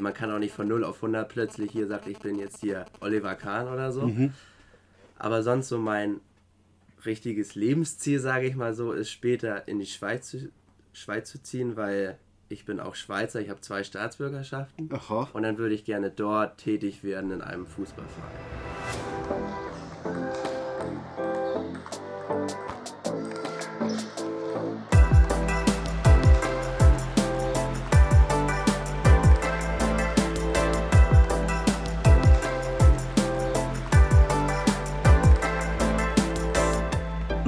Man kann auch nicht von 0 auf 100 plötzlich hier sagt, ich bin jetzt hier Oliver Kahn oder so. Aber sonst so mein richtiges Lebensziel, sage ich mal so, ist später in die Schweiz zu, Schweiz zu ziehen, weil ich bin auch Schweizer, ich habe zwei Staatsbürgerschaften. Aha. Und dann würde ich gerne dort tätig werden in einem Fußballverein.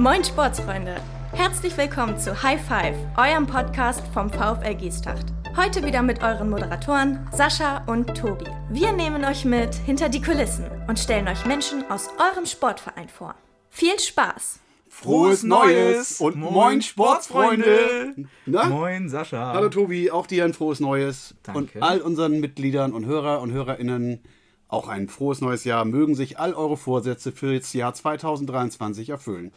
Moin Sportsfreunde! Herzlich willkommen zu High Five, eurem Podcast vom VfL Giestacht. Heute wieder mit euren Moderatoren Sascha und Tobi. Wir nehmen euch mit hinter die Kulissen und stellen euch Menschen aus eurem Sportverein vor. Viel Spaß! Frohes Neues und moin Sportsfreunde. Na? Moin Sascha. Hallo Tobi, auch dir ein frohes Neues. Danke. Und all unseren Mitgliedern und Hörer und Hörerinnen auch ein frohes neues Jahr. Mögen sich all eure Vorsätze für das Jahr 2023 erfüllen.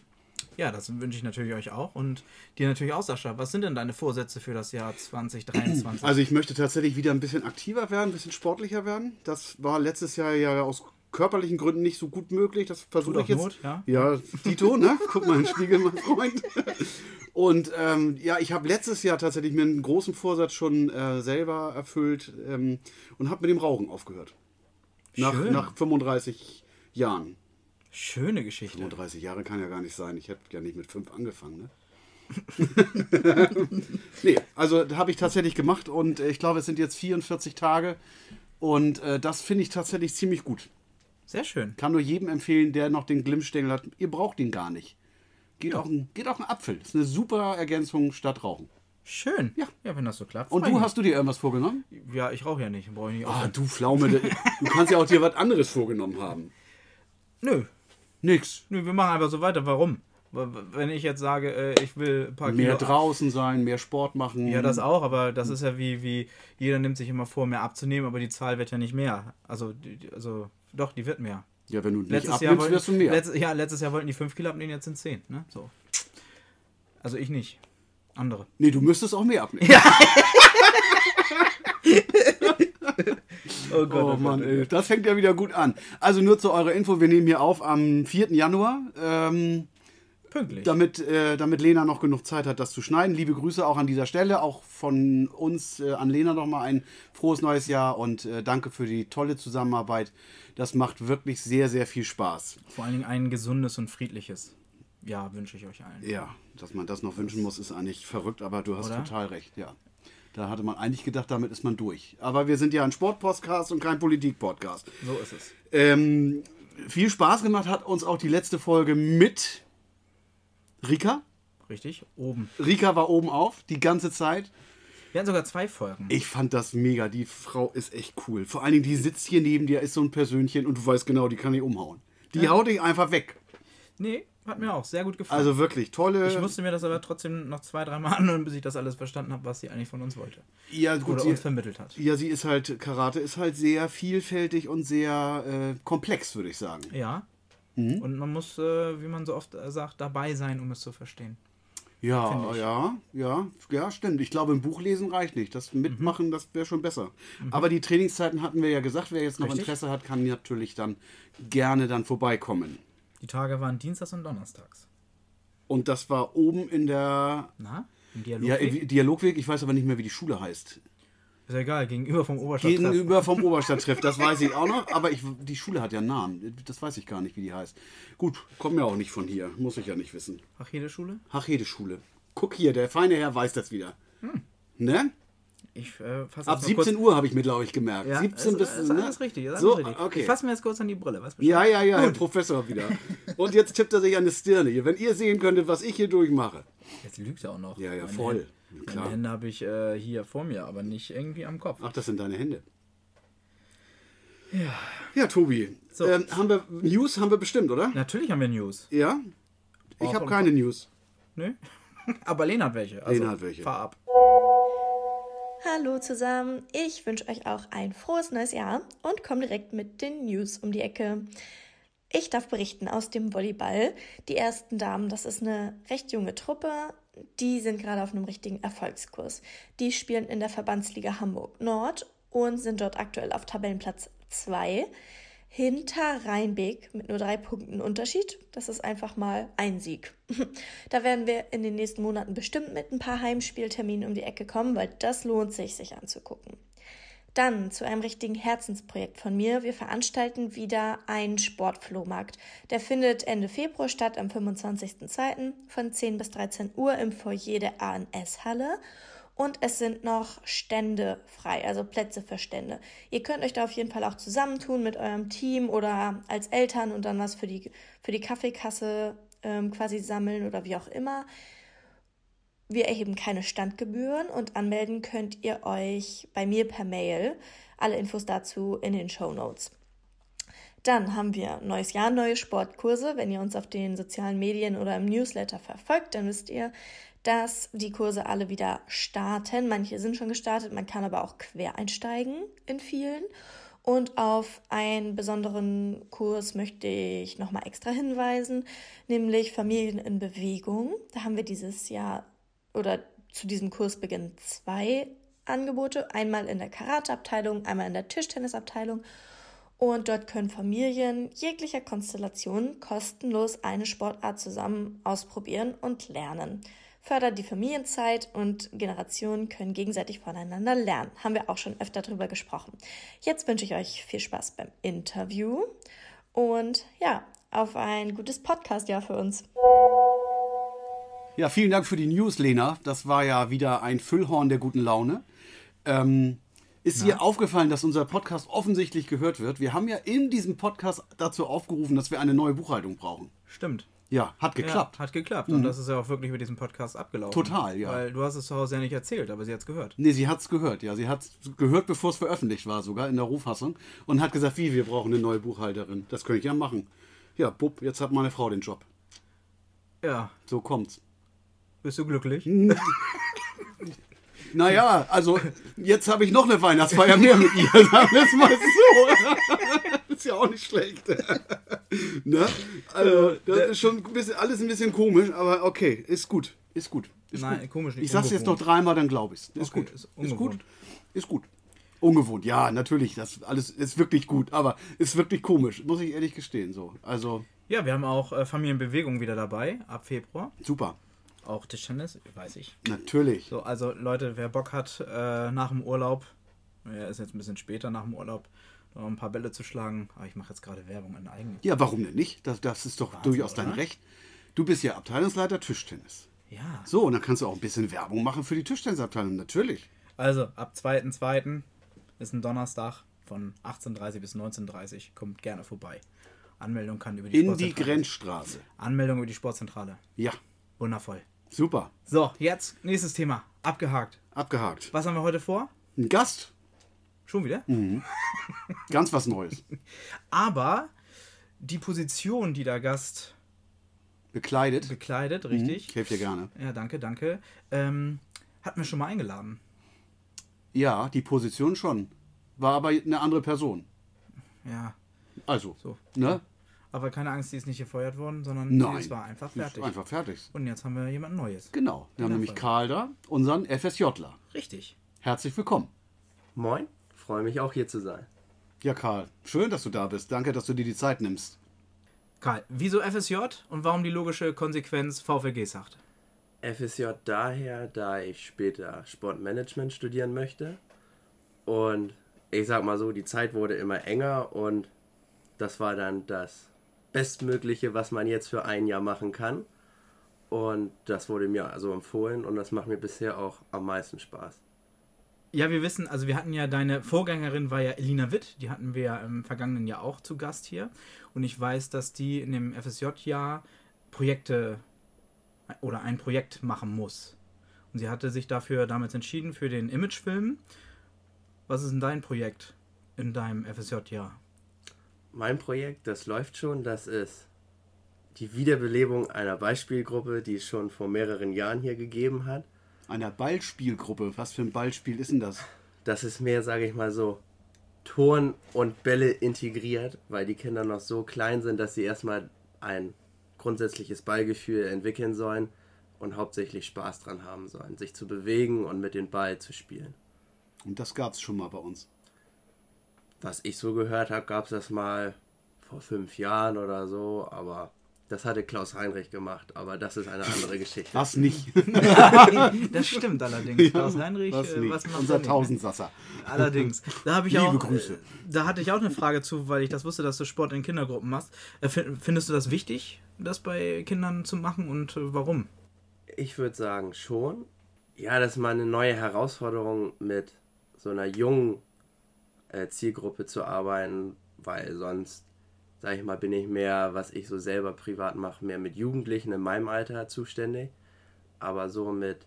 Ja, das wünsche ich natürlich euch auch und dir natürlich auch, Sascha. Was sind denn deine Vorsätze für das Jahr 2023? Also ich möchte tatsächlich wieder ein bisschen aktiver werden, ein bisschen sportlicher werden. Das war letztes Jahr ja aus körperlichen Gründen nicht so gut möglich. Das versuche ich jetzt. Not, ja. Ja, Tito, ne? Guck mal in den Spiegel, mein Freund. Und ähm, ja, ich habe letztes Jahr tatsächlich mir einen großen Vorsatz schon äh, selber erfüllt ähm, und habe mit dem Rauchen aufgehört. Nach, Schön. nach 35 Jahren. Schöne Geschichte. 35 Jahre kann ja gar nicht sein. Ich hätte ja nicht mit fünf angefangen, ne? nee, also habe ich tatsächlich gemacht und äh, ich glaube, es sind jetzt 44 Tage und äh, das finde ich tatsächlich ziemlich gut. Sehr schön. Kann nur jedem empfehlen, der noch den Glimmstängel hat. Ihr braucht ihn gar nicht. Geht, auch, ein, geht auch ein Apfel. Das ist eine super Ergänzung statt Rauchen. Schön. Ja. Ja, wenn das so klappt. Und du hast du dir irgendwas vorgenommen? Ja, ich rauche ja nicht. Brauche ich nicht Ah, du Pflaume. Du kannst ja auch dir was anderes vorgenommen haben. Nö. Nix. Nö, wir machen einfach so weiter. Warum? Wenn ich jetzt sage, äh, ich will ein paar Mehr Kilo draußen sein, mehr Sport machen. Ja, das auch, aber das ist ja wie, wie jeder nimmt sich immer vor, mehr abzunehmen, aber die Zahl wird ja nicht mehr. Also, also doch, die wird mehr. Ja, wenn du nicht Letztes Jahr, abnimmst, wollten, wirst du mehr. Letztes, ja, letztes Jahr wollten die 5 Kilo abnehmen, jetzt sind 10. Ne? So. Also ich nicht. Andere. Nee, du müsstest auch mehr abnehmen. Oh Gott, Oh Mann, ey, das fängt ja wieder gut an. Also nur zu eurer Info, wir nehmen hier auf am 4. Januar, ähm, Pünktlich. damit, äh, damit Lena noch genug Zeit hat, das zu schneiden. Liebe Grüße auch an dieser Stelle, auch von uns äh, an Lena nochmal ein frohes neues Jahr und äh, danke für die tolle Zusammenarbeit. Das macht wirklich sehr, sehr viel Spaß. Vor allen Dingen ein gesundes und friedliches. Ja, wünsche ich euch allen. Ja, dass man das noch wünschen muss, ist eigentlich verrückt, aber du hast Oder? total recht, ja. Da hatte man eigentlich gedacht, damit ist man durch. Aber wir sind ja ein Sportpodcast und kein Politik-Podcast. So ist es. Ähm, viel Spaß gemacht hat uns auch die letzte Folge mit Rika. Richtig? Oben. Rika war oben auf, die ganze Zeit. Wir hatten sogar zwei Folgen. Ich fand das mega. Die Frau ist echt cool. Vor allen Dingen, die sitzt hier neben dir, ist so ein Persönchen und du weißt genau, die kann ich umhauen. Die haut dich einfach weg. Nee, hat mir auch sehr gut gefallen. Also wirklich tolle. ich musste mir das aber trotzdem noch zwei, dreimal anhören, bis ich das alles verstanden habe, was sie eigentlich von uns wollte. ja, gut, Oder sie, uns vermittelt hat. ja, sie ist halt, Karate ist halt sehr vielfältig und sehr äh, komplex, würde ich sagen. Ja. Mhm. Und man muss, äh, wie man so oft äh, sagt, dabei sein, um es zu verstehen. Ja, ja, ja, ja, stimmt. Ich glaube, ein Buch lesen reicht nicht. Das Mitmachen, Mhm. das wäre schon besser. Aber die Trainingszeiten hatten wir ja gesagt. Wer jetzt noch Richtig. Interesse hat, kann natürlich dann gerne dann vorbeikommen. Die Tage waren Dienstags und Donnerstags. Und das war oben in der Na? Im Dialog. ja, ist Dialogweg. Ich weiß aber nicht mehr, wie die Schule heißt. ja egal, gegenüber vom Oberstadt. Gegenüber vom Oberstadttreff, das weiß ich auch noch. Aber ich, die Schule hat ja einen Namen. Das weiß ich gar nicht, wie die heißt. Gut, kommen ja auch nicht von hier. Muss ich ja nicht wissen. Ach, jede Schule? Hachede-Schule. Guck hier, der feine Herr weiß das wieder. Hm. Ne? Ich äh, Ab jetzt mal kurz- 17 Uhr habe ich mir, glaube ich, gemerkt. Ja, 17 ist, bis. ist ne? alles richtig. Ist alles so, richtig. okay. Ich fasse mir jetzt kurz an die Brille. Du Ja, ja, ja, Herr Professor wieder. Und jetzt tippt er sich an die Stirne. hier. Wenn ihr sehen könntet, was ich hier durchmache. Jetzt lügt er auch noch. Ja, ja, Meine voll. Hände- Klar. Meine Hände habe ich äh, hier vor mir, aber nicht irgendwie am Kopf. Ach, das sind deine Hände. Ja. Ja, Tobi. So. Ähm, haben wir News haben wir bestimmt, oder? Natürlich haben wir News. Ja? Ich Auch habe keine News. Nö? aber Lena hat welche. Also, Lena hat welche. Fahr ab. Hallo zusammen, ich wünsche euch auch ein frohes neues Jahr und komme direkt mit den News um die Ecke. Ich darf berichten aus dem Volleyball. Die ersten Damen, das ist eine recht junge Truppe, die sind gerade auf einem richtigen Erfolgskurs. Die spielen in der Verbandsliga Hamburg Nord und sind dort aktuell auf Tabellenplatz 2 hinter Rheinbeek mit nur drei Punkten Unterschied. Das ist einfach mal ein Sieg. da werden wir in den nächsten Monaten bestimmt mit ein paar Heimspielterminen um die Ecke kommen, weil das lohnt sich, sich anzugucken. Dann zu einem richtigen Herzensprojekt von mir. Wir veranstalten wieder einen Sportflohmarkt. Der findet Ende Februar statt, am 25.02. von 10 bis 13 Uhr im Foyer der ANS-Halle und es sind noch Stände frei, also Plätze für Stände. Ihr könnt euch da auf jeden Fall auch zusammentun mit eurem Team oder als Eltern und dann was für die, für die Kaffeekasse ähm, quasi sammeln oder wie auch immer. Wir erheben keine Standgebühren und anmelden könnt ihr euch bei mir per Mail. Alle Infos dazu in den Show Notes. Dann haben wir neues Jahr, neue Sportkurse. Wenn ihr uns auf den sozialen Medien oder im Newsletter verfolgt, dann wisst ihr, dass die Kurse alle wieder starten. Manche sind schon gestartet, man kann aber auch quer einsteigen in vielen. Und auf einen besonderen Kurs möchte ich nochmal extra hinweisen, nämlich Familien in Bewegung. Da haben wir dieses Jahr oder zu diesem Kurs beginnen zwei Angebote. Einmal in der Karateabteilung, einmal in der Tischtennisabteilung. Und dort können Familien jeglicher Konstellation kostenlos eine Sportart zusammen ausprobieren und lernen fördert die Familienzeit und Generationen können gegenseitig voneinander lernen. Haben wir auch schon öfter darüber gesprochen. Jetzt wünsche ich euch viel Spaß beim Interview und ja, auf ein gutes Podcast-Jahr für uns. Ja, vielen Dank für die News, Lena. Das war ja wieder ein Füllhorn der guten Laune. Ähm, ist dir aufgefallen, dass unser Podcast offensichtlich gehört wird? Wir haben ja in diesem Podcast dazu aufgerufen, dass wir eine neue Buchhaltung brauchen. Stimmt. Ja, hat geklappt. Ja, hat geklappt. Mhm. Und das ist ja auch wirklich mit diesem Podcast abgelaufen. Total, ja. Weil du hast es zu Hause ja nicht erzählt, aber sie hat es gehört. Nee, sie hat es gehört, ja. Sie hat es gehört, bevor es veröffentlicht war, sogar in der Rohfassung. Und hat gesagt, wie, wir brauchen eine neue Buchhalterin. Das könnte ich ja machen. Ja, bub, jetzt hat meine Frau den Job. Ja. So kommt's. Bist du glücklich? Naja, also jetzt habe ich noch eine Weihnachtsfeier mehr mit ihr, sagen wir es mal so. Ist ja auch nicht schlecht. ne? Also, das ist schon ein bisschen, alles ein bisschen komisch, aber okay, ist gut. Ist gut. Ist Nein, gut. komisch nicht. Ich sag's jetzt noch dreimal, dann glaube ich's. Ist Okay, gut. ist Ist, gut. Ist gut. Ungewohnt, ja, natürlich. Das alles ist wirklich gut, aber ist wirklich komisch, muss ich ehrlich gestehen. So. Also, Ja, wir haben auch äh, Familienbewegung wieder dabei, ab Februar. super. Auch Tischtennis, weiß ich. Natürlich. So, also Leute, wer Bock hat, äh, nach dem Urlaub, ja, ist jetzt ein bisschen später nach dem Urlaub, ein paar Bälle zu schlagen. Aber ich mache jetzt gerade Werbung in eigenen. Ja, warum denn nicht? Das, das ist doch durchaus dein oder? Recht. Du bist ja Abteilungsleiter Tischtennis. Ja. So, und dann kannst du auch ein bisschen Werbung machen für die Tischtennisabteilung, natürlich. Also, ab 2.2. ist ein Donnerstag von 18.30 bis 19.30 Kommt gerne vorbei. Anmeldung kann über die In die Sportzentrale. Grenzstraße. Anmeldung über die Sportzentrale. Ja, Wundervoll. super. So, jetzt nächstes Thema. Abgehakt. Abgehakt. Was haben wir heute vor? Ein Gast, Schon wieder? ganz was Neues. Aber die Position, die der Gast Bekleidet. bekleidet, richtig? Ich helfe dir gerne. Ja, danke, danke. Ähm, hat mir schon mal eingeladen. Ja, die Position schon. War aber eine andere Person. Ja, Also, so. ne? Aber keine Angst, die ist nicht gefeuert worden, sondern Nein. es war einfach fertig. Einfach fertig. Und jetzt haben wir jemand Neues. Genau. Wir haben nämlich voll. Karl da, unseren FSJler. Richtig. Herzlich willkommen. Moin, freue mich auch hier zu sein. Ja, Karl, schön, dass du da bist. Danke, dass du dir die Zeit nimmst. Karl, wieso FSJ und warum die logische Konsequenz VfG sagt? FSJ daher, da ich später Sportmanagement studieren möchte. Und ich sag mal so, die Zeit wurde immer enger und das war dann das Bestmögliche, was man jetzt für ein Jahr machen kann. Und das wurde mir also empfohlen und das macht mir bisher auch am meisten Spaß. Ja, wir wissen, also wir hatten ja, deine Vorgängerin war ja Elina Witt, die hatten wir ja im vergangenen Jahr auch zu Gast hier. Und ich weiß, dass die in dem FSJ-Jahr Projekte oder ein Projekt machen muss. Und sie hatte sich dafür damals entschieden für den Imagefilm. Was ist denn dein Projekt in deinem FSJ-Jahr? Mein Projekt, das läuft schon, das ist die Wiederbelebung einer Beispielgruppe, die es schon vor mehreren Jahren hier gegeben hat. Einer Ballspielgruppe. Was für ein Ballspiel ist denn das? Das ist mehr, sage ich mal so, Turn und Bälle integriert, weil die Kinder noch so klein sind, dass sie erstmal ein grundsätzliches Ballgefühl entwickeln sollen und hauptsächlich Spaß dran haben sollen, sich zu bewegen und mit dem Ball zu spielen. Und das gab es schon mal bei uns. was ich so gehört habe, gab es das mal vor fünf Jahren oder so, aber das hatte Klaus Heinrich gemacht, aber das ist eine andere Geschichte. Was nicht? Das stimmt allerdings. Klaus Heinrich, was äh, nicht? was macht Unser er? Tausendsasser. Allerdings. Da habe ich Liebe auch. Grüße. Äh, da hatte ich auch eine Frage zu, weil ich das wusste, dass du Sport in Kindergruppen machst. Äh, fin- findest du das wichtig, das bei Kindern zu machen und äh, warum? Ich würde sagen schon. Ja, das ist mal eine neue Herausforderung, mit so einer jungen Zielgruppe zu arbeiten, weil sonst, sag ich mal, bin ich mehr, was ich so selber privat mache, mehr mit Jugendlichen in meinem Alter zuständig. Aber so mit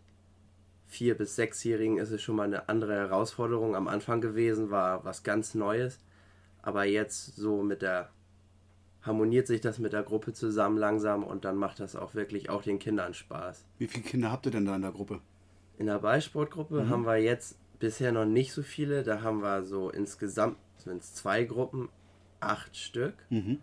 vier bis sechsjährigen ist es schon mal eine andere Herausforderung. Am Anfang gewesen war was ganz Neues, aber jetzt so mit der harmoniert sich das mit der Gruppe zusammen langsam und dann macht das auch wirklich auch den Kindern Spaß. Wie viele Kinder habt ihr denn da in der Gruppe? In der Ballsportgruppe haben wir jetzt bisher noch nicht so viele. Da haben wir so insgesamt, sind es zwei Gruppen, acht Stück. Mhm.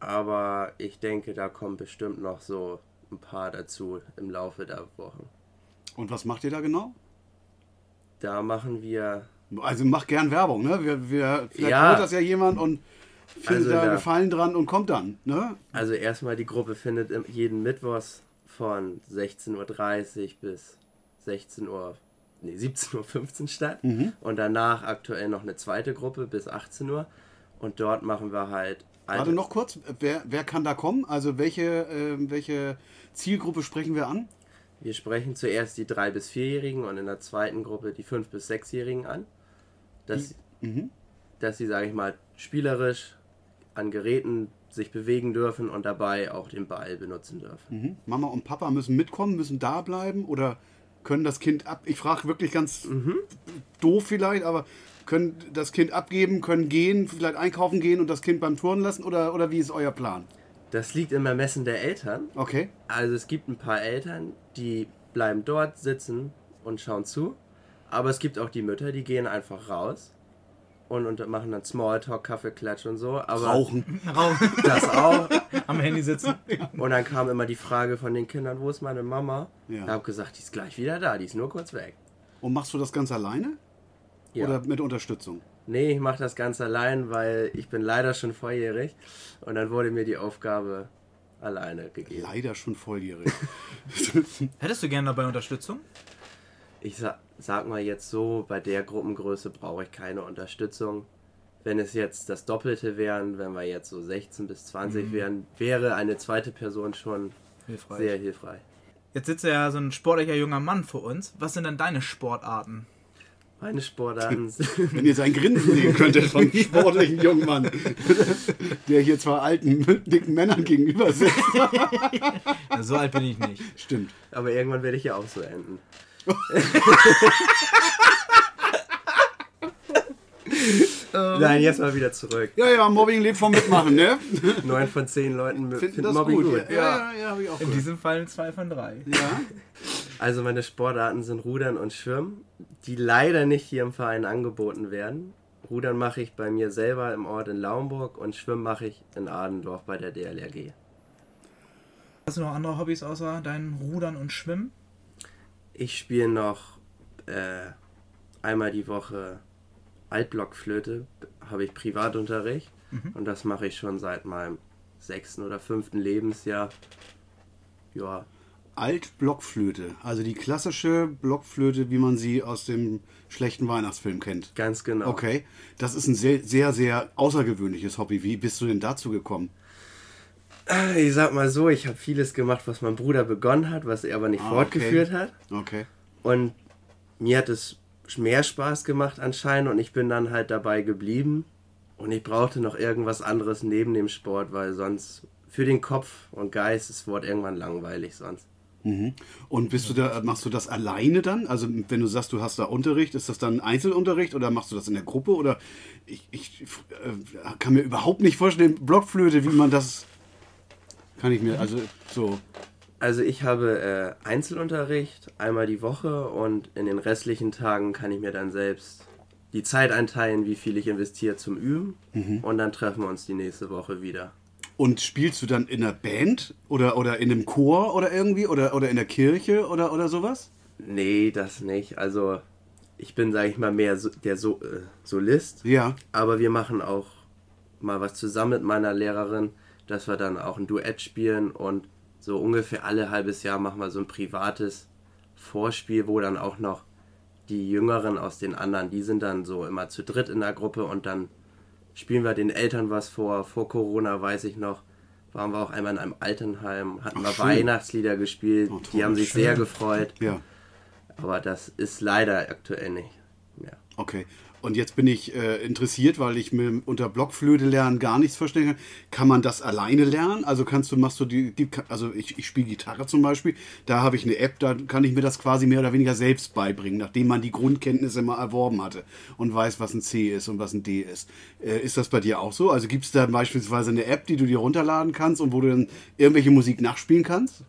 Aber ich denke, da kommen bestimmt noch so ein paar dazu im Laufe der Wochen. Und was macht ihr da genau? Da machen wir, Also mach gern Werbung, ne? Wir, wir, vielleicht Ja. hört das ja jemand und findet Also da Gefallen dran und kommt dann, ne? also erstmal die Gruppe findet jeden Mittwochs von 16.30 Uhr bis 16 Uhr, nee, 17.15 Uhr statt. Und danach aktuell noch eine zweite Gruppe bis 18 Uhr. Und dort machen wir halt Warte noch kurz, wer, wer kann da kommen? Also welche, äh, welche Zielgruppe sprechen wir an? Wir sprechen zuerst die 3- bis 4-Jährigen und in der zweiten Gruppe die 5- bis 6-Jährigen an. Dass, dass sie, sage ich mal, spielerisch an Geräten sich bewegen dürfen und dabei auch den Ball benutzen dürfen. Mhm. Mama und Papa müssen mitkommen, müssen da bleiben oder können das Kind ab. Ich frage wirklich ganz doof vielleicht, aber können das Kind abgeben, können gehen, vielleicht einkaufen gehen und das Kind beim Turnen lassen oder, oder wie ist euer Plan? Das liegt im Ermessen der Eltern. Okay. Also es gibt ein paar Eltern, die bleiben dort sitzen und schauen zu. Aber es gibt auch die Mütter, die gehen einfach raus und, und machen dann Smalltalk, Kaffeeklatsch und so. Aber Rauchen. das auch. Am Handy sitzen. Und dann kam immer die Frage von den Kindern, wo ist meine Mama? Ja. Ich habe gesagt, die ist gleich wieder da, die ist nur kurz weg. Und machst du das ganz alleine Ja. oder mit Unterstützung? Nee, ich mache das ganz allein, weil ich bin leider schon volljährig und dann wurde mir die Aufgabe alleine gegeben. Leider schon volljährig. Hättest du gerne dabei Unterstützung? Ich sa sag mal jetzt so, bei der Gruppengröße brauche ich keine Unterstützung. Wenn es jetzt das Doppelte wären, wenn wir jetzt so 16 bis 20 wären, wäre eine zweite Person schon Hilfreich. sehr hilfreich. Jetzt sitzt ja so ein sportlicher junger Mann vor uns. Was sind denn deine Sportarten? Meine Sportarten sind Wenn ihr sein Grinsen sehen könntet von einem sportlichen jungen Mann, der hier zwei alten, dicken Männern gegenüber sitzt. Ja, so alt bin ich nicht. Stimmt. Aber irgendwann werde ich ja auch so enden. Nein, jetzt mal wieder zurück. Ja, ja, Mobbing lebt vom Mitmachen, ne? Neun von zehn Leuten Finden finden das Mobbing gut. gut. Ja, ja, ja, hab ich auch In gehört. diesem Fall zwei von drei. Ja. Also meine Sportarten sind Rudern und Schwimmen, die leider nicht hier im Verein angeboten werden. Rudern mache ich bei mir selber im Ort in Laumburg und Schwimmen mache ich in Adendorf bei der DLRG. Hast du noch andere Hobbys außer deinen Rudern und Schwimmen? Ich spiele noch äh, einmal die Woche Altblockflöte, habe ich Privatunterricht und das mache ich schon seit meinem sechsten oder fünften Lebensjahr. Ja, Altblockflöte, also die klassische Blockflöte, wie man sie aus dem schlechten Weihnachtsfilm kennt. ganz genau. Okay, das ist ein sehr, sehr, sehr außergewöhnliches Hobby. Wie bist du denn dazu gekommen? Ich sag mal so, ich habe vieles gemacht, was mein Bruder begonnen hat, was er aber nicht Ah, fortgeführt okay. hat. Okay. Und mir hat es mehr Spaß gemacht anscheinend und ich bin dann halt dabei geblieben. Und ich brauchte noch irgendwas anderes neben dem Sport, weil sonst für den Kopf und Geist ist das Wort irgendwann langweilig sonst. Mhm. Und bist du da, machst du das alleine dann? Also wenn du sagst, du hast da Unterricht, ist das dann Einzelunterricht oder machst du das in der Gruppe? Oder ich, ich äh, kann mir überhaupt nicht vorstellen, Blockflöte, wie man das. Kann ich mir, also so. Also ich habe äh, Einzelunterricht einmal die Woche und in den restlichen Tagen kann ich mir dann selbst die Zeit einteilen, wie viel ich investiere zum Üben. Und dann treffen wir uns die nächste Woche wieder. Und spielst du dann in einer Band oder, oder in einem Chor oder irgendwie oder, oder in der Kirche oder, oder sowas? Nee, das nicht. Also ich bin, sage ich mal, mehr so, der so äh, Solist. Ja. Aber wir machen auch mal was zusammen mit meiner Lehrerin, dass wir dann auch ein Duett spielen und so ungefähr alle halbes Jahr machen wir so ein privates Vorspiel, wo dann auch noch die Jüngeren aus den anderen, die sind dann so immer zu dritt in der Gruppe und dann spielen wir den Eltern was vor. Vor Corona weiß ich noch, waren wir auch einmal in einem Altenheim, hatten Ach, wir. Weihnachtslieder gespielt, Oh, die haben sich schön. sehr gefreut. Ja. Aber das ist leider aktuell nicht. Ja. Okay. Und jetzt bin ich äh, interessiert, weil ich mir unter Blockflöte lernen gar nichts verstehen kann. Kann man das alleine lernen? Also kannst du, machst du die, die also ich, ich spiele Gitarre zum Beispiel, da habe ich eine App, da kann ich mir das quasi mehr oder weniger selbst beibringen, nachdem man die Grundkenntnisse mal erworben hatte und weiß, was ein C ist und was ein D ist. Äh, ist das bei dir auch so? Also gibt es da beispielsweise eine App, die du dir runterladen kannst und wo du dann irgendwelche Musik nachspielen kannst?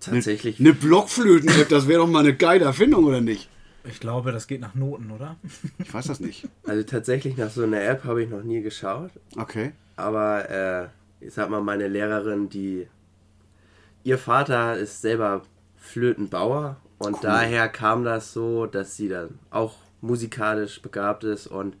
Tatsächlich. Eine Blockflöten-App, das wäre doch mal eine geile Erfindung, oder nicht? Ich glaube, das geht nach Noten, oder? Ich weiß das nicht. Also tatsächlich nach so einer App habe ich noch nie geschaut. Okay. Aber äh, ich sag mal, meine Lehrerin, die. Ihr Vater ist selber Flötenbauer und daher kam das so, dass sie dann auch musikalisch begabt ist und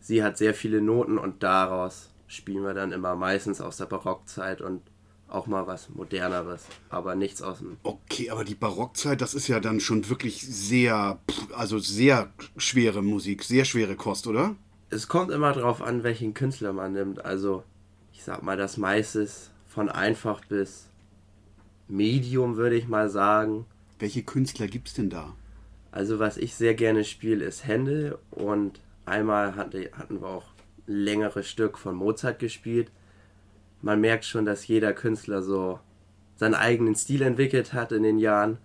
sie hat sehr viele Noten und daraus spielen wir dann immer meistens aus der Barockzeit und auch mal was moderneres, aber nichts aus dem. Okay, aber die Barockzeit, das ist ja dann schon wirklich sehr, also sehr schwere Musik, sehr schwere Kost, oder? Es kommt immer drauf an, welchen Künstler man nimmt. Also, ich sag mal, das meiste ist von einfach bis Medium, würde ich mal sagen. Welche Künstler gibt's denn da? Also was ich sehr gerne spiele, ist Händel und einmal hatte, hatten wir auch ein längeres Stück von Mozart gespielt. Man merkt schon, dass jeder Künstler so seinen eigenen Stil entwickelt hat in den Jahren.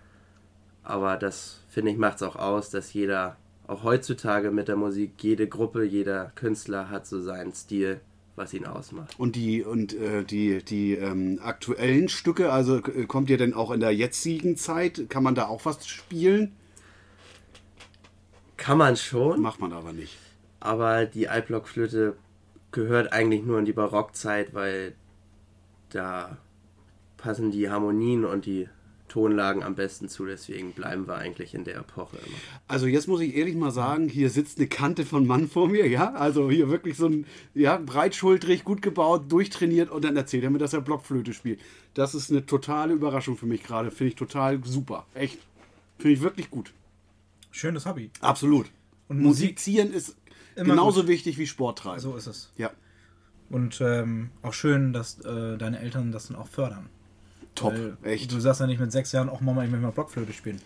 Aber das, finde ich, macht es auch aus, dass jeder, auch heutzutage mit der Musik, jede Gruppe, jeder Künstler hat so seinen Stil, was ihn ausmacht. Und die und äh, die die ähm, aktuellen Stücke, also äh, kommt ihr denn auch in der jetzigen Zeit? Kann man da auch was spielen? Kann man schon, Macht man aber nicht. aber die Altblockflöte gehört eigentlich nur in die Barockzeit, weil da passen die Harmonien und die Tonlagen am besten zu, deswegen bleiben wir eigentlich in der Epoche immer. Also jetzt muss ich ehrlich mal sagen, hier sitzt eine Kante von Mann vor mir, ja? Also hier wirklich so ein, ja, breitschultrig, gut gebaut, durchtrainiert und dann erzählt er mir, dass er Blockflöte spielt. Das ist eine totale Überraschung für mich gerade. Finde ich total super. Echt. Finde ich wirklich gut. Schönes Hobby. Absolut. Und Musik- Musizieren ist Immer genauso gut. wichtig wie Sport treiben. So ist es. Ja, Und ähm, auch schön, dass äh, deine Eltern das dann auch fördern. top. Weil Echt. Du sagst ja nicht mit sechs Jahren auch Mama, ich möchte mal Blockflöte spielen.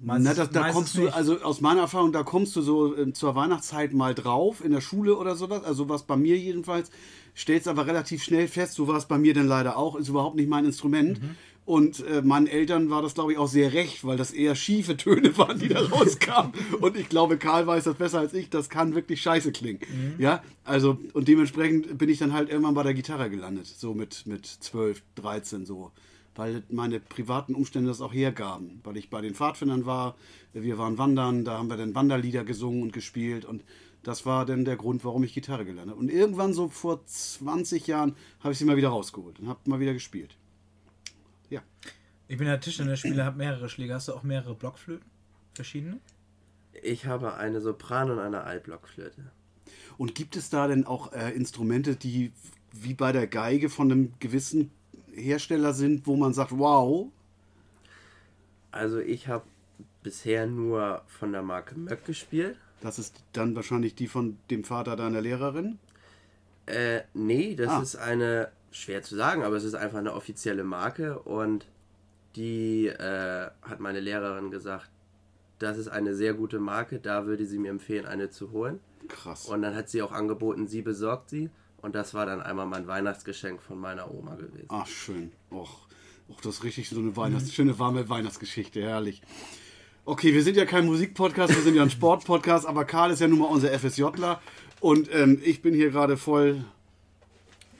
Meistens- Na, das, da meistens kommst du, also aus meiner Erfahrung, da kommst du so äh, zur Weihnachtszeit mal drauf in der Schule oder sowas. Also was bei mir jedenfalls, stellst aber relativ schnell fest, so war es bei mir dann leider auch, ist überhaupt nicht mein Instrument. Mhm. Und äh, meinen Eltern war das, glaube ich, auch sehr recht, weil das eher schiefe Töne waren, die da rauskamen. Und ich glaube, Karl weiß das besser als ich, das kann wirklich scheiße klingen. Mhm. Ja, also, und dementsprechend bin ich dann halt irgendwann bei der Gitarre gelandet, so mit, mit 12, 13 so. Weil meine privaten Umstände das auch hergaben. Weil ich bei den Pfadfindern war, wir waren wandern, da haben wir dann Wanderlieder gesungen und gespielt und das war dann der Grund, warum ich Gitarre gelernt habe. Und irgendwann so vor 20 Jahren habe ich sie mal wieder rausgeholt und habe mal wieder gespielt. Ja. Ich bin ja Tischtennisspieler, habe mehrere Schläge. Hast du auch mehrere Blockflöten? Verschiedene? Ich habe eine Sopran- und eine Altblockflöte. Und gibt es da denn auch äh, Instrumente, die wie bei der Geige von einem gewissen Hersteller sind, wo man sagt, wow, Also ich habe bisher nur von der Marke Möck gespielt. das ist dann wahrscheinlich die von dem Vater deiner Lehrerin? Äh, nee, das Ah. ist eine, schwer zu sagen, aber es ist einfach eine offizielle Marke und die äh, hat meine Lehrerin gesagt, das ist eine sehr gute Marke, da würde sie mir empfehlen, eine zu holen. Krass. Und dann hat sie auch angeboten, sie besorgt sie. Und das war dann einmal mein Weihnachtsgeschenk von meiner Oma gewesen. Ach, schön. Och, och das ist richtig so eine Weihnachts schöne warme Weihnachtsgeschichte, herrlich. Okay, wir sind ja kein Musikpodcast, wir sind ja ein Sportpodcast, aber Karl ist ja nun mal unser FSJler und ähm, ich bin hier gerade voll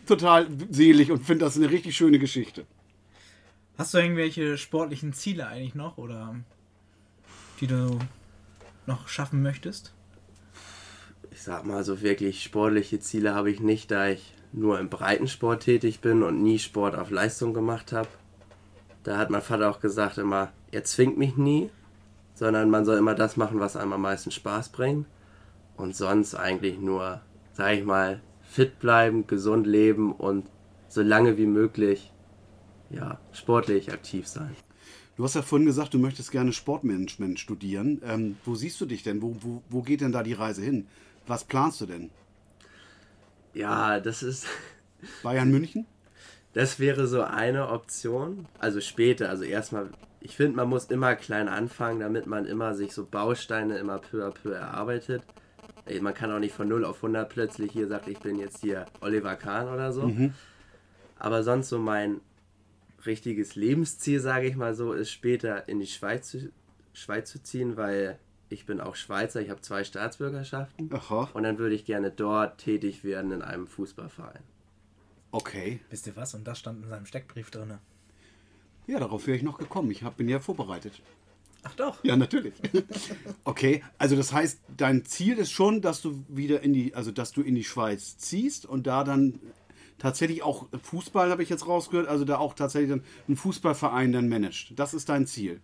total selig und finde das eine richtig schöne Geschichte. Hast du irgendwelche sportlichen Ziele eigentlich noch oder die du noch schaffen möchtest? Ich sag mal, so wirklich sportliche Ziele habe ich nicht, da ich nur im Breitensport tätig bin und nie Sport auf Leistung gemacht habe. Da hat mein Vater auch gesagt immer, er zwingt mich nie. sondern man soll immer das machen, was einem am meisten Spaß bringt. Und sonst eigentlich nur, sag ich mal, fit bleiben, gesund leben und so lange wie möglich ja, sportlich aktiv sein. Du hast ja vorhin gesagt, du möchtest gerne Sportmanagement studieren. Ähm, wo siehst du dich denn? Wo, wo, wo geht denn da die Reise hin? Was planst du denn? Ja, das ist. Bayern München? Das wäre so eine Option. Also später, also erstmal, ich finde, man muss immer klein anfangen, damit man immer sich so Bausteine immer peu à peu erarbeitet. Man kann auch nicht von 0 auf 100 plötzlich hier sagt, ich bin jetzt hier Oliver Kahn oder so. Mhm. Aber sonst so mein richtiges Lebensziel, sage ich mal so, ist später in die Schweiz zu, Schweiz zu ziehen, weil ich bin auch Schweizer, ich habe zwei Staatsbürgerschaften. Aha. Und dann würde ich gerne dort tätig werden in einem Fußballverein. Okay. Wisst ihr was? Und das stand in seinem Steckbrief drin. Ja, darauf wäre ich noch gekommen. Ich hab, bin ja vorbereitet. Ach doch. Ja, natürlich. okay, also das heißt, dein Ziel ist schon, dass du wieder in die, also dass du in die Schweiz ziehst und da dann tatsächlich auch Fußball, habe ich jetzt rausgehört, also da auch tatsächlich dann einen Fußballverein dann managt. Das ist dein Ziel.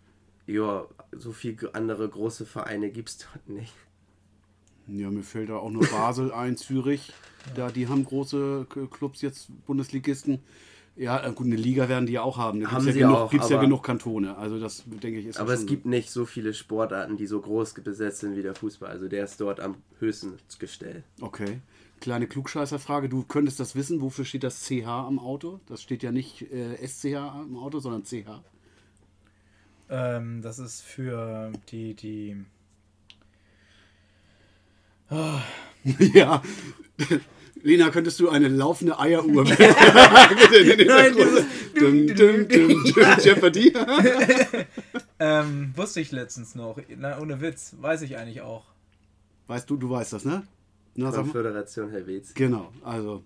Ja, so viele andere große Vereine gibt es dort nicht. Ja, mir fällt da auch nur Basel ein, Zürich. Da, die haben große Clubs jetzt, Bundesligisten. Ja, äh, gut, eine Liga werden die ja auch haben. Da haben gibt's sie ja genug, auch. Gibt es ja genug Kantone. Also das, denke ich, ist Aber es gibt nicht so viele Sportarten, die so groß besetzt sind wie der Fußball. Also der ist dort am höchsten gestellt. Okay. Kleine Klugscheißerfrage, du könntest das wissen, wofür steht das CH am Auto? Das steht ja nicht äh, SCH am Auto, sondern CH. Ähm, das ist für die, die. Oh. ja. Lena, könntest du eine laufende Eieruhr Nein, dum, dum, dum, Jeopardy. ähm, wusste ich letztens noch. Na, ohne Witz, weiß ich eigentlich auch. Weißt du, du weißt das, ne? Na, Konföderation Helvetia. Genau, also.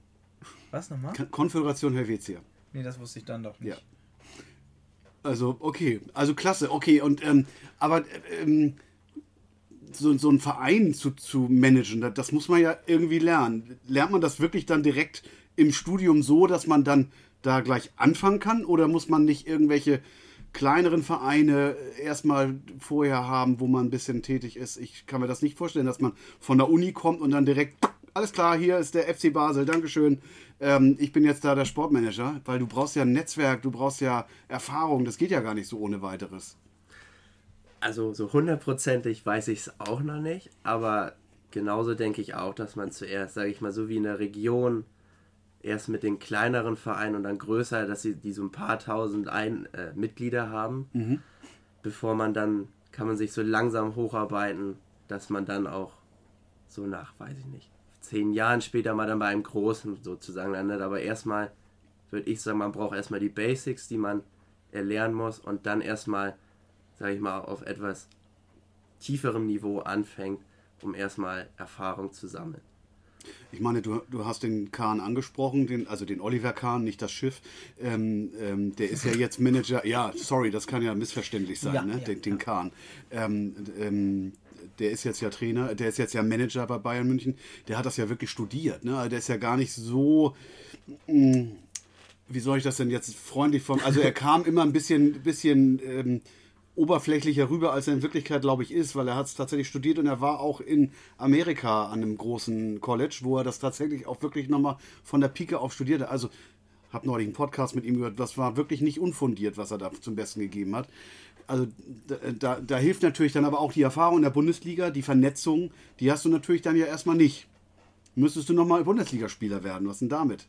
Was nochmal? Konföderation Helvetia. Nee, das wusste ich dann doch nicht. Ja. Also, okay, also klasse, okay. Und ähm, aber ähm, so, so einen Verein zu, zu managen, das, das muss man ja irgendwie lernen. Lernt man das wirklich dann direkt im Studium so, dass man dann da gleich anfangen kann? Oder muss man nicht irgendwelche kleineren Vereine erstmal vorher haben, wo man ein bisschen tätig ist. Ich kann mir das nicht vorstellen, dass man von der Uni kommt und dann direkt, alles klar, hier ist der FC Basel, Dankeschön. Ähm, ich bin jetzt da der Sportmanager, weil du brauchst ja ein Netzwerk, du brauchst ja Erfahrung, das geht ja gar nicht so ohne weiteres. Also so hundertprozentig weiß ich es auch noch nicht, aber genauso denke ich auch, dass man zuerst, sage ich mal, so wie in der Region erst mit den kleineren Vereinen und dann größer, dass sie die so ein paar tausend ein, äh, Mitglieder haben, mhm. bevor man dann, kann man sich so langsam hocharbeiten, dass man dann auch so nach, weiß ich nicht, zehn Jahren später mal dann bei einem großen sozusagen landet. Aber erstmal würde ich sagen, man braucht erstmal die Basics, die man erlernen muss und dann erstmal, sage ich mal, auf etwas tieferem Niveau anfängt, um erstmal Erfahrung zu sammeln. Ich meine, du, du hast den Kahn angesprochen, den, also den Oliver Kahn, nicht das Schiff. Ähm, ähm, der ist ja jetzt Manager. Ja, sorry, das kann ja missverständlich sein, ja, ne? Ja, den, den ja. Kahn. Ähm, ähm, der ist jetzt ja Trainer, der ist jetzt ja Manager bei Bayern München. Der hat das ja wirklich studiert. Ne? Also der ist ja gar nicht so. Mh, hm, wie soll ich das denn jetzt freundlich vom. Also er kam immer ein bisschen, bisschen ähm, oberflächlicher rüber, als er in Wirklichkeit, glaube ich, ist, weil er hat es tatsächlich studiert und er war auch in Amerika an einem großen College, wo er das tatsächlich auch wirklich nochmal von der Pike auf studierte. Also, habe neulich einen Podcast mit ihm gehört, das war wirklich nicht unfundiert, was er da zum Besten gegeben hat. Also da, da, da hilft natürlich dann aber auch die Erfahrung in der Bundesliga, die Vernetzung, die hast du natürlich dann ja erstmal nicht. Müsstest du nochmal Bundesligaspieler werden, was denn damit?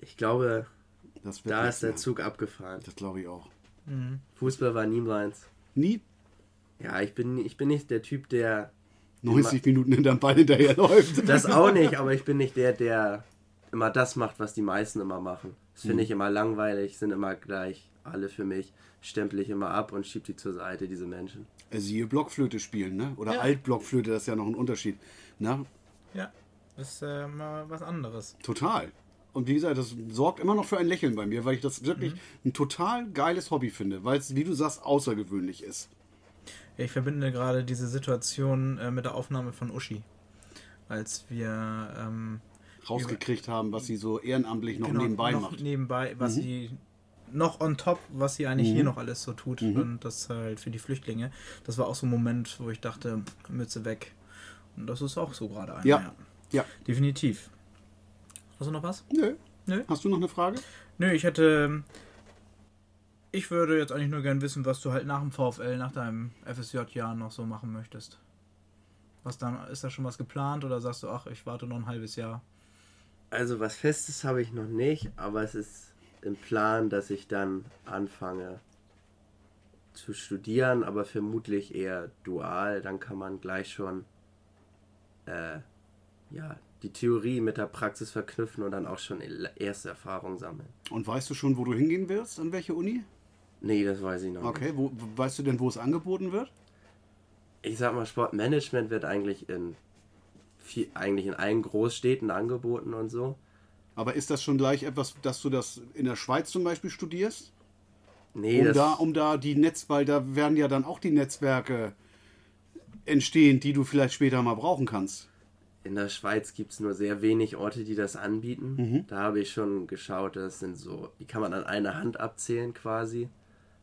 Ich glaube, da ist der Zug abgefahren. Das glaube ich auch. Mhm. Fußball war nie meins. Nie? Ja, ich bin, ich bin nicht der Typ, der 90 Minuten hinterm Ball hinterherläuft. Das auch nicht, aber ich bin nicht der, der immer das macht, was die meisten immer machen. Das finde mhm. ich immer langweilig, sind immer gleich alle für mich. Stempel ich immer ab und schieb die zur Seite, diese Menschen. Siehe Blockflöte spielen, ne? Oder ja. Altblockflöte, das ist ja noch ein Unterschied. Ne? Ja, das ist äh, mal was anderes. Total. Und wie gesagt, das sorgt immer noch für ein Lächeln bei mir, weil ich das wirklich mhm. ein total geiles Hobby finde, weil es, wie du sagst, außergewöhnlich ist. Ich verbinde gerade diese Situation äh, mit der Aufnahme von Uschi. Als wir ähm, rausgekriegt über, haben, was sie so ehrenamtlich noch genau, nebenbei noch macht. Nebenbei, was mhm. sie noch on top, was sie eigentlich mhm. hier noch alles so tut. Mhm. Und das halt für die Flüchtlinge. Das war auch so ein Moment, wo ich dachte, Mütze weg. Und das ist auch so gerade einer. Ja. ja. ja. Definitiv. Hast du noch was? Nö. Nö. Hast du noch eine Frage? Nö, ich hätte. Ich würde jetzt eigentlich nur gern wissen, was du halt nach dem VfL, nach deinem FSJ-Jahr noch so machen möchtest. Was dann, ist da schon was geplant oder sagst du, ach, ich warte noch ein halbes Jahr? Also was Festes habe ich noch nicht, aber es ist im Plan, dass ich dann anfange zu studieren, aber vermutlich eher dual. Dann kann man gleich schon äh, ja, die Theorie mit der Praxis verknüpfen und dann auch schon erste Erfahrungen sammeln. Und weißt du schon, wo du hingehen willst? An welche Uni? Nee, das weiß ich noch okay. nicht. Okay, wo, weißt du denn, wo es angeboten wird? Ich sag mal, Sportmanagement wird eigentlich in viel, eigentlich in allen Großstädten angeboten und so. Aber ist das schon gleich etwas, dass du das in der Schweiz zum Beispiel studierst? Nee, um da, um da die Netz, weil da werden ja dann auch die Netzwerke entstehen, die du vielleicht später mal brauchen kannst. In der Schweiz gibt es nur sehr wenig Orte, die das anbieten. Mhm. Da habe ich schon geschaut, das sind so, die kann man an einer Hand abzählen quasi.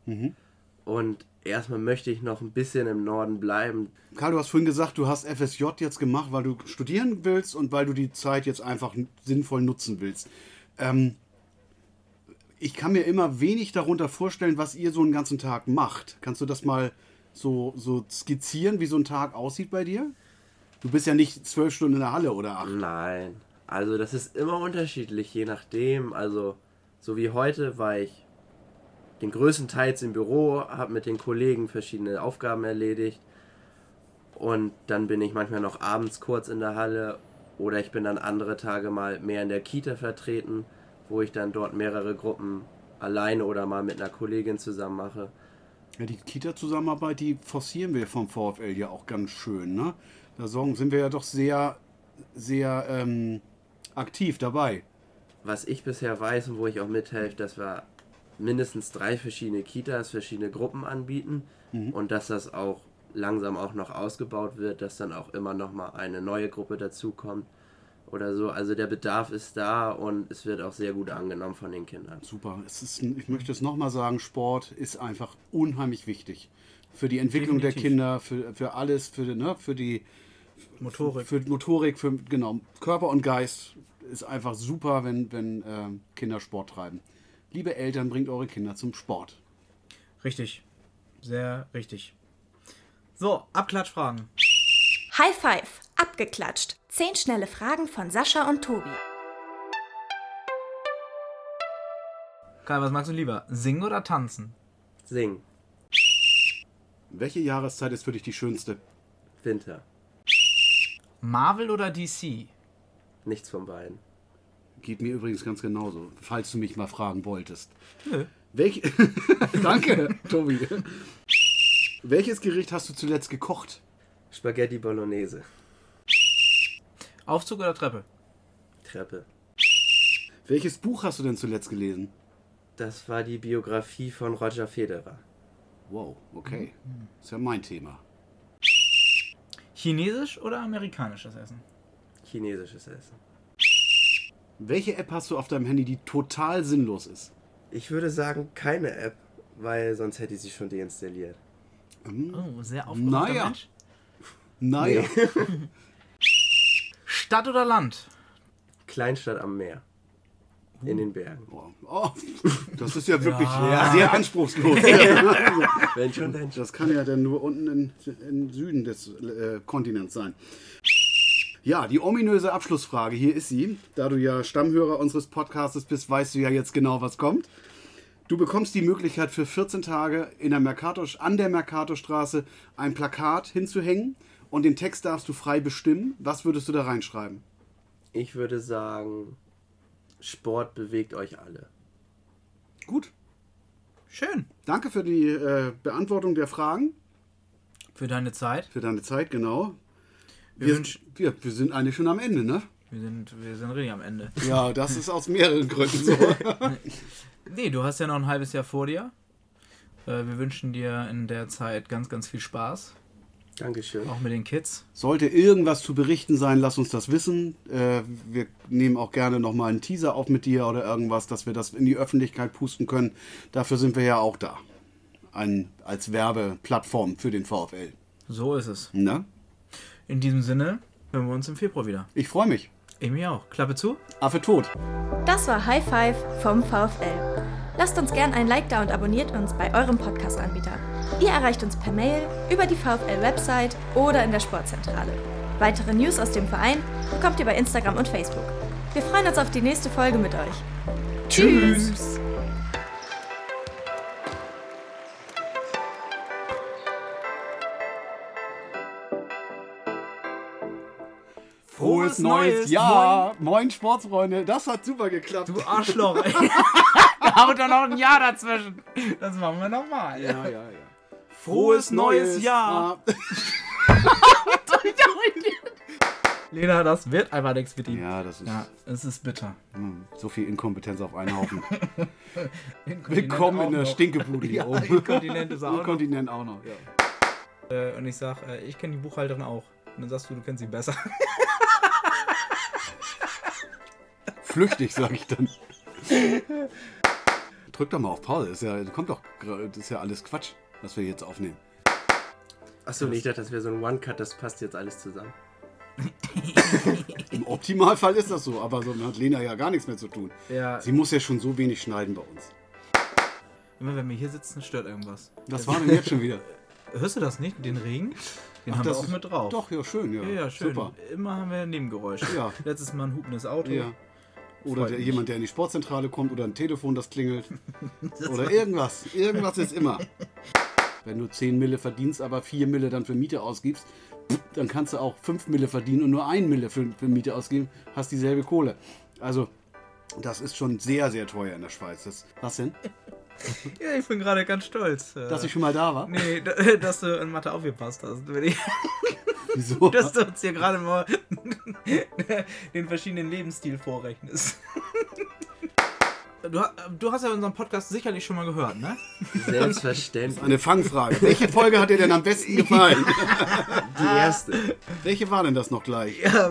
Mhm. Und erstmal möchte ich noch ein bisschen im Norden bleiben. Karl, du hast vorhin gesagt, du hast FSJ jetzt gemacht, weil du studieren willst und weil du die Zeit jetzt einfach sinnvoll nutzen willst. Ähm, ich kann mir immer wenig darunter vorstellen, was ihr so einen ganzen Tag macht. Kannst du das mal so, so skizzieren, wie so ein Tag aussieht bei dir? Du bist ja nicht zwölf Stunden in der Halle oder acht. Nein. Also das ist immer unterschiedlich, je nachdem. Also so wie heute war ich den größten Teils im Büro, habe mit den Kollegen verschiedene Aufgaben erledigt und dann bin ich manchmal noch abends kurz in der Halle oder ich bin dann andere Tage mal mehr in der Kita vertreten, wo ich dann dort mehrere Gruppen alleine oder mal mit einer Kollegin zusammen mache. Ja, die Kita-Zusammenarbeit, die forcieren wir vom VfL ja auch ganz schön. Ne? Da sind wir ja doch sehr, sehr ähm, aktiv dabei. Was ich bisher weiß und wo ich auch mithelfe, dass wir mindestens drei verschiedene Kitas, verschiedene Gruppen anbieten mhm. und dass das auch langsam auch noch ausgebaut wird, dass dann auch immer noch mal eine neue Gruppe dazukommt oder so. Also der Bedarf ist da und es wird auch sehr gut angenommen von den Kindern. Super. Es ist, ich möchte es nochmal sagen, Sport ist einfach unheimlich wichtig. Für die Entwicklung Definitiv. der Kinder, für, für alles, für, ne, für die Motorik. Für, für Motorik, für genau, Körper und Geist ist einfach super, wenn, wenn äh, Kinder Sport treiben. Liebe Eltern, bringt eure Kinder zum Sport. Richtig. Sehr richtig. So, Abklatschfragen. High Five. Abgeklatscht. Zehn schnelle Fragen von Sascha und Tobi. Karl, was magst du lieber? Singen oder tanzen? Singen. Welche Jahreszeit ist für dich die schönste? Winter. Marvel oder DC? Nichts von beiden. Geht mir übrigens ganz genauso, falls du mich mal fragen wolltest. Nö. Welch Danke, Tobi. Welches Gericht hast du zuletzt gekocht? Spaghetti Bolognese. Aufzug oder Treppe? Treppe. Welches Buch hast du denn zuletzt gelesen? Das war die Biografie von Roger Federer. Wow, okay. Das ist ja mein Thema. Chinesisch oder amerikanisches Essen? Chinesisches Essen. Welche App hast du auf deinem Handy, die total sinnlos ist? Ich würde sagen, keine App, weil sonst hätte ich sie schon deinstalliert. Oh, sehr aufgeregter naja. Mensch. Naja. Nee. Stadt oder Land? Kleinstadt am Meer. In den Bergen. Oh, oh, das ist ja wirklich ja. sehr anspruchslos. Wenn schon, denn. Das kann ja dann nur unten im Süden des äh, Kontinents sein. Ja, die ominöse Abschlussfrage, hier ist sie. Da du ja Stammhörer unseres Podcasts bist, weißt du ja jetzt genau, was kommt. Du bekommst die Möglichkeit für 14 Tage in der Mercator, an der Mercatorstraße ein Plakat hinzuhängen und den Text darfst du frei bestimmen. Was würdest du da reinschreiben? Ich würde sagen, Sport bewegt euch alle. Gut. Schön. Danke für die äh, Beantwortung der Fragen. Für deine Zeit. Für deine Zeit, genau. Wir, wir, wir, wir sind eigentlich schon am Ende, ne? Wir sind, wir sind richtig am Ende. Ja, das ist aus mehreren Gründen so. nee, du hast ja noch ein halbes Jahr vor dir. Äh, wir wünschen dir in der Zeit ganz, ganz viel Spaß. Dankeschön. Auch mit den Kids. Sollte irgendwas zu berichten sein, lass uns das wissen. Äh, wir nehmen auch gerne nochmal einen Teaser auf mit dir oder irgendwas, dass wir das in die Öffentlichkeit pusten können. Dafür sind wir ja auch da. Ein, als Werbeplattform für den VfL. So ist es. Na? In diesem Sinne hören wir uns im Februar wieder. Ich freue mich. Ich mich auch. Klappe zu. Affe tot. Das war High Five vom VfL. Lasst uns gern ein Like da und abonniert uns bei eurem Podcast-Anbieter. Ihr erreicht uns per Mail, über die VfL-Website oder in der Sportzentrale. Weitere News aus dem Verein bekommt ihr bei Instagram und Facebook. Wir freuen uns auf die nächste Folge mit euch. Tschüss. Frohes neues Jahr! Moin. Sportsfreunde, das hat super geklappt. Du Arschloch, ey. da haut doch noch ein Jahr dazwischen. Das machen wir nochmal. Ja, ja, Frohes neues Jahr. Lena, das wird einfach nichts mit ihm. Ja, das ist Ja, es ist bitter. hm, so viel Inkompetenz auf einen Haufen. Willkommen auch in der noch. Stinkebude hier Ja, oben. Inkontinent ist auch noch. Inkontinent auch noch, ja. Äh, Und ich sag, äh, ich kenne die Buchhalterin auch. Und dann sagst du, du kennst sie besser. Flüchtig, sag ich dann. Drück doch mal auf Pause. Das ist ja, kommt doch, das ist ja alles Quatsch, was wir jetzt aufnehmen. Achso, ich dachte, das wäre so ein One-Cut, das passt jetzt alles zusammen. Im Optimalfall ist das so, aber so hat Lena ja gar nichts mehr zu tun. Ja, Sie muss ja schon so wenig schneiden bei uns. immer wenn wir hier sitzen, stört irgendwas. Was war denn jetzt schon wieder? Hörst du das nicht? Den Regen? Den Ach, haben wir das auch ist- mit drauf. Doch, ja, schön, ja. Ja, ja, schön. Super. Immer haben wir Nebengeräusche. Ja. Letztes Mal ein hupendes Auto. Ja. Oder der, jemand, der in die Sportzentrale kommt oder ein Telefon, das klingelt. oder irgendwas. Irgendwas ist immer. Wenn du 10 Mille verdienst, aber 4 Mille dann für Miete ausgibst, dann kannst du auch 5 Mille verdienen und nur 1 Mille für, für Miete ausgeben, hast dieselbe Kohle. Also, das ist schon sehr, sehr teuer in der Schweiz. Das, was denn? Ja, ich bin gerade ganz stolz. äh, Dass ich schon mal da war? Nee, dass du in Mathe aufgepasst hast. Wenn ich- Wieso? Dass du uns hier gerade mal den verschiedenen Lebensstil vorrechnest. Du, ha- du hast ja unseren Podcast sicherlich schon mal gehört, ne? Selbstverständlich. Eine Fangfrage. Welche Folge hat dir denn am besten gefallen? Die erste. Welche war denn das noch gleich? Ja,